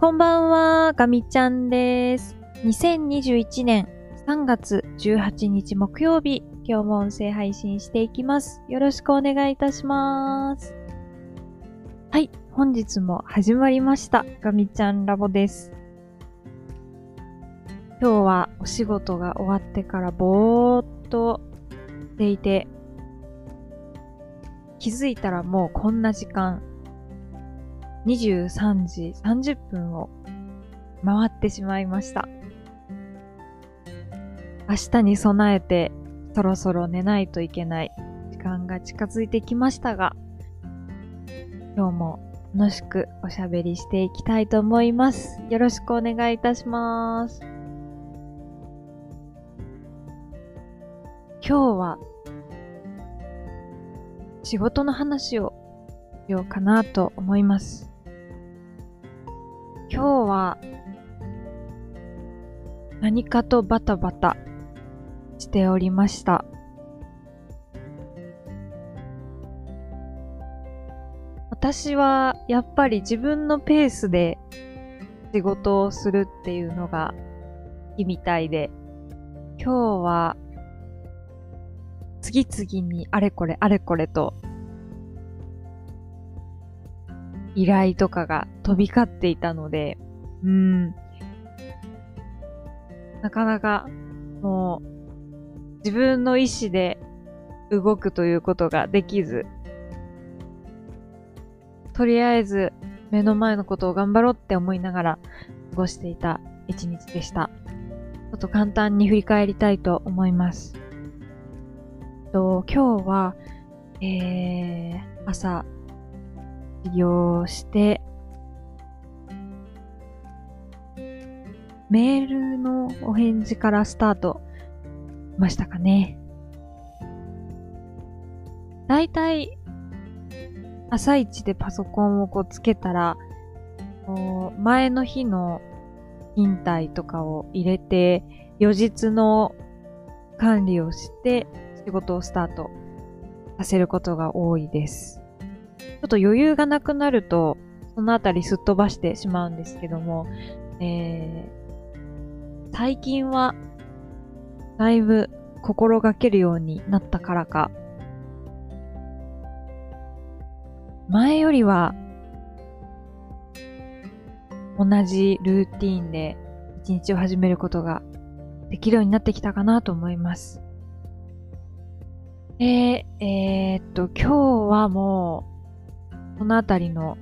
こんばんは、ガミちゃんです。2021年3月18日木曜日、今日も音声配信していきます。よろしくお願いいたします。はい、本日も始まりました。ガミちゃんラボです。今日はお仕事が終わってからぼーっとしていて、気づいたらもうこんな時間、23時30分を回ってしまいました。明日に備えてそろそろ寝ないといけない時間が近づいてきましたが、今日も楽しくおしゃべりしていきたいと思います。よろしくお願いいたします。今日は仕事の話をしようかなと思います。今日は何かとバタバタしておりました。私はやっぱり自分のペースで仕事をするっていうのがいいみたいで、今日は次々にあれこれあれこれと依頼とかが飛び交っていたので、うん。なかなかもう自分の意志で動くということができず、とりあえず目の前のことを頑張ろうって思いながら過ごしていた一日でした。ちょっと簡単に振り返りたいと思います。と今日は、えー、朝、授業して、メールのお返事からスタートしましたかね。だいたい朝一でパソコンをこうつけたら、前の日の勤怠とかを入れて、予日の管理をして仕事をスタートさせることが多いです。ちょっと余裕がなくなると、そのあたりすっ飛ばしてしまうんですけども、えー、最近は、だいぶ心がけるようになったからか、前よりは、同じルーティーンで一日を始めることができるようになってきたかなと思います。えー、えー、っと、今日はもう、このあたりの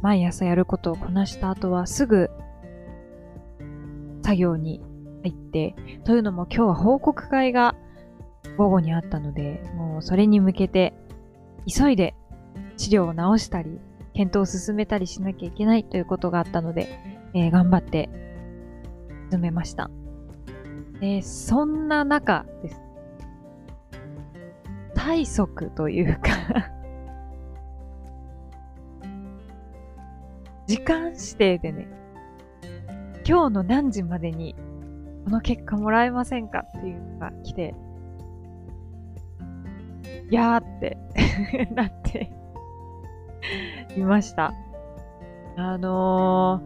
毎朝やることをこなした後はすぐ作業に入って、というのも今日は報告会が午後にあったので、もうそれに向けて急いで資料を直したり、検討を進めたりしなきゃいけないということがあったので、えー頑張って進めました。で、そんな中です。体則というか時間指定でね、今日の何時までにこの結果もらえませんかっていうのが来て、いやーって なっていました。あの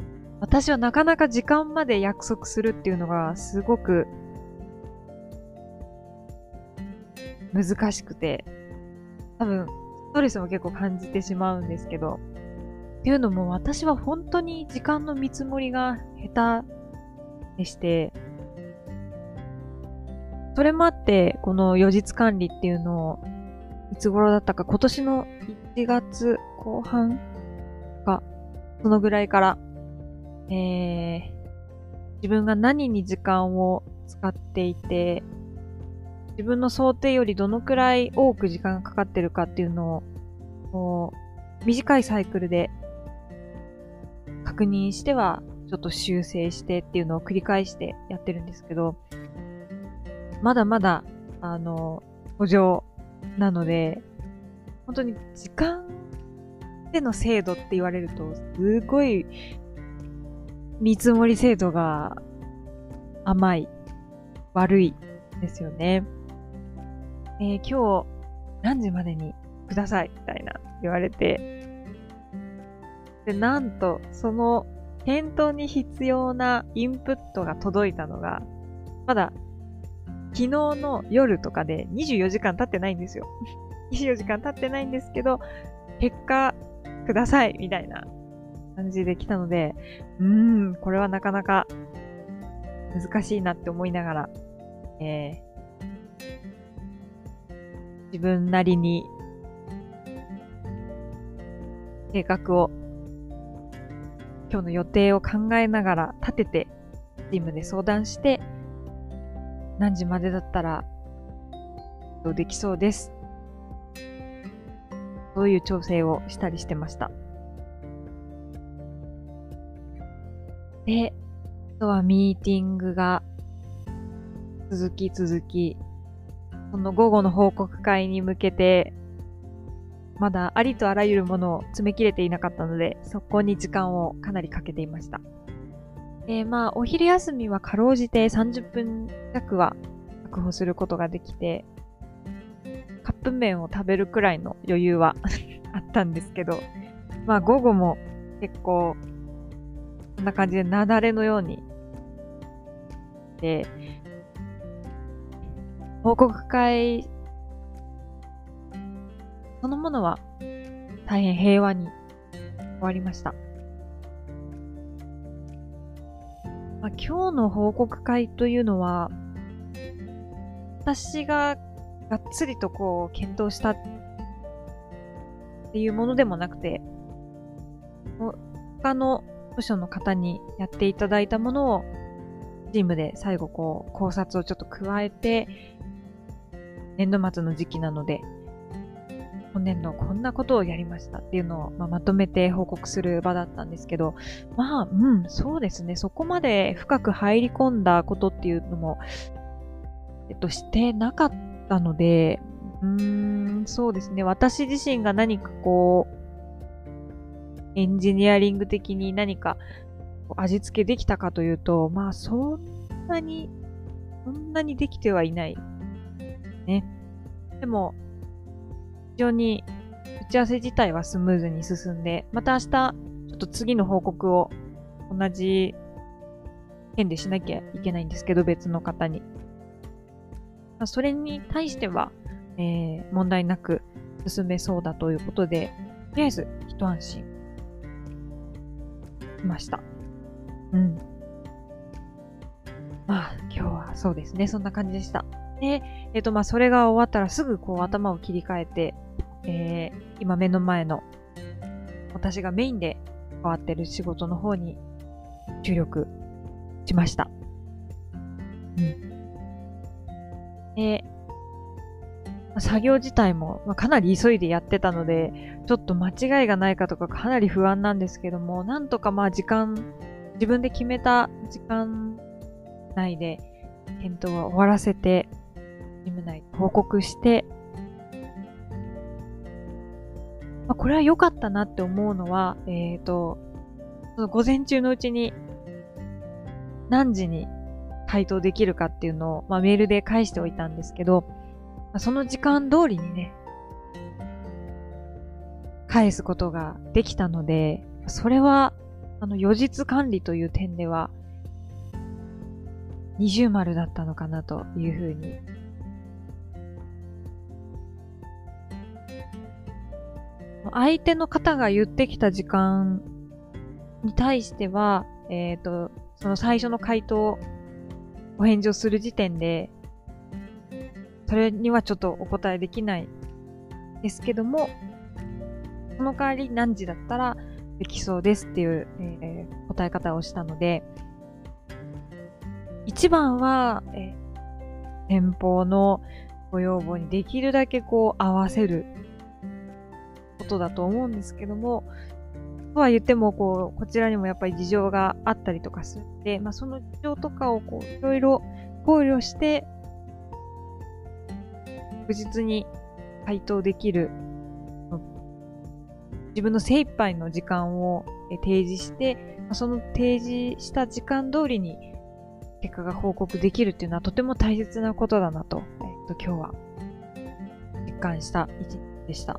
ー、私はなかなか時間まで約束するっていうのがすごく難しくて、多分、ストレスも結構感じてしまうんですけど、っていうのも私は本当に時間の見積もりが下手でして、それもあって、この予日管理っていうのを、いつ頃だったか、今年の1月後半か、そのぐらいから、えー、自分が何に時間を使っていて、自分の想定よりどのくらい多く時間がかかってるかっていうのを、こう、短いサイクルで確認しては、ちょっと修正してっていうのを繰り返してやってるんですけど、まだまだ、あの、補助なので、本当に時間での精度って言われると、すごい見積もり精度が甘い、悪いですよね。えー今日何時までにくださいみたいな言われて、で、なんと、その検討に必要なインプットが届いたのが、まだ昨日の夜とかで24時間経ってないんですよ。24時間経ってないんですけど、結果くださいみたいな感じで来たので、うーん、これはなかなか難しいなって思いながら、えー、自分なりに計画を、今日の予定を考えながら立てて、チームで相談して、何時までだったら、できそうです。そういう調整をしたりしてました。で、あとはミーティングが続き続き、その午後の報告会に向けて、まだありとあらゆるものを詰め切れていなかったので、そこに時間をかなりかけていました。で、まあ、お昼休みはかろうじて30分弱は確保することができて、カップ麺を食べるくらいの余裕は あったんですけど、まあ午後も結構、こんな感じで雪崩のように、で、報告会そのものは大変平和に終わりました。まあ、今日の報告会というのは、私ががっつりとこう検討したっていうものでもなくて、他の部署の方にやっていただいたものをチームで最後こう考察をちょっと加えて、年度末の時期なので本年度こんなことをやりましたっていうのを、まあ、まとめて報告する場だったんですけど、まあ、うん、そうですね。そこまで深く入り込んだことっていうのも、えっと、してなかったので、うーん、そうですね。私自身が何かこう、エンジニアリング的に何か味付けできたかというと、まあ、そんなに、そんなにできてはいない。ね。でも、非常に打ち合わせ自体はスムーズに進んで、また明日、ちょっと次の報告を同じ件でしなきゃいけないんですけど、別の方に。まあ、それに対しては、えー、問題なく進めそうだということで、とりあえず一安心しました。うん。まあ、そうですね。そんな感じでした。で、えっ、ー、と、まあ、それが終わったらすぐこう頭を切り替えて、えー、今目の前の私がメインで関わってる仕事の方に注力しました。うん。で、作業自体も、まあ、かなり急いでやってたので、ちょっと間違いがないかとかかなり不安なんですけども、なんとかまあ時間、自分で決めた時間内で検討は終わらせて、チーム内報告して、まあ、これは良かったなって思うのは、えっ、ー、と、その午前中のうちに何時に回答できるかっていうのを、まあ、メールで返しておいたんですけど、まあ、その時間通りにね、返すことができたので、それは、あの、予日管理という点では、二重丸だったのかなというふうに。相手の方が言ってきた時間に対しては、えっ、ー、と、その最初の回答、お返事をする時点で、それにはちょっとお答えできないですけども、その代わり何時だったらできそうですっていう、えー、答え方をしたので、一番は、え、先方のご要望にできるだけこう合わせることだと思うんですけども、とは言っても、こう、こちらにもやっぱり事情があったりとかするんで、まあその事情とかをこう、いろいろ考慮して、確実に回答できる、自分の精一杯の時間を提示して、その提示した時間通りに結果が報告できるっていうのはとても大切なことだなと、えっと、今日は実感した一日でした。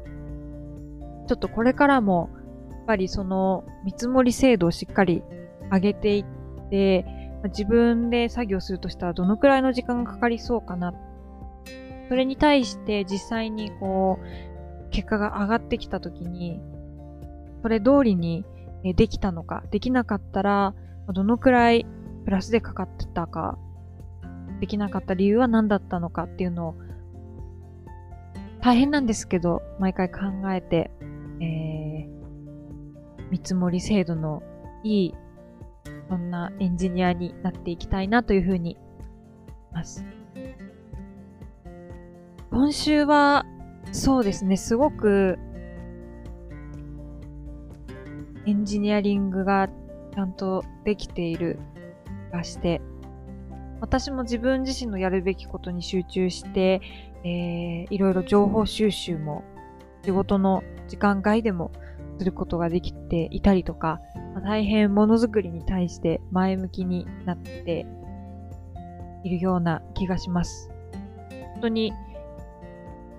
ちょっとこれからもやっぱりその見積もり精度をしっかり上げていって、自分で作業するとしたらどのくらいの時間がかかりそうかな。それに対して実際にこう、結果が上がってきたときに、それ通りにできたのか、できなかったら、どのくらいプラスでかかってたか、できなかった理由は何だったのかっていうのを、大変なんですけど、毎回考えて、えー、見積もり制度のいい、そんなエンジニアになっていきたいなというふうに思います。今週は、そうですね、すごく、エンジニアリングがちゃんとできているがして、私も自分自身のやるべきことに集中して、えー、いろいろ情報収集も仕事の時間外でもすることができていたりとか、まあ、大変ものづくりに対して前向きになっているような気がします。本当に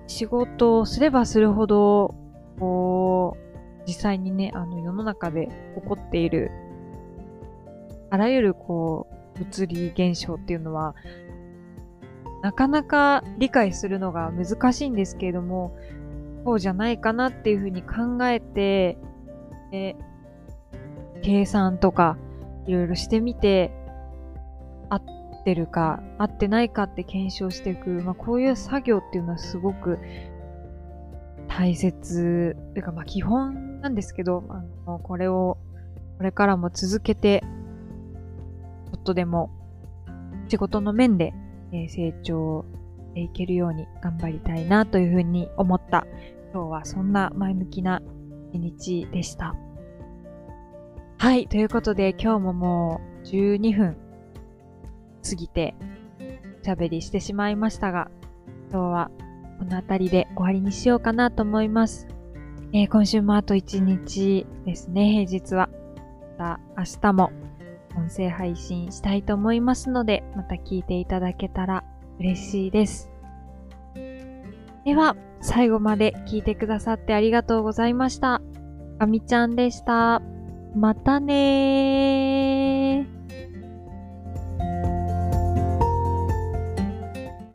仕事をすればするほど、こう、実際にね、あの世の中で起こっている、あらゆるこう、物理現象っていうのは、なかなか理解するのが難しいんですけれども、そうじゃないかなっていうふうに考えて、で計算とかいろいろしてみて、合ってるか、合ってないかって検証していく、まあこういう作業っていうのはすごく大切、というかまあ基本なんですけど、あのこれをこれからも続けて、とでも仕事の面でえ成長していけるように頑張りたいなというふうに思った今日はそんな前向きな一日でした。はい、ということで今日ももう12分過ぎておしゃべりしてしまいましたが、今日はこの辺りで終わりにしようかなと思います。えー、今週もあと1日ですね、平日は。また明日も音声配信したいと思いますので、また聞いていただけたら嬉しいです。では、最後まで聞いてくださってありがとうございました。あみちゃんでした。またねー。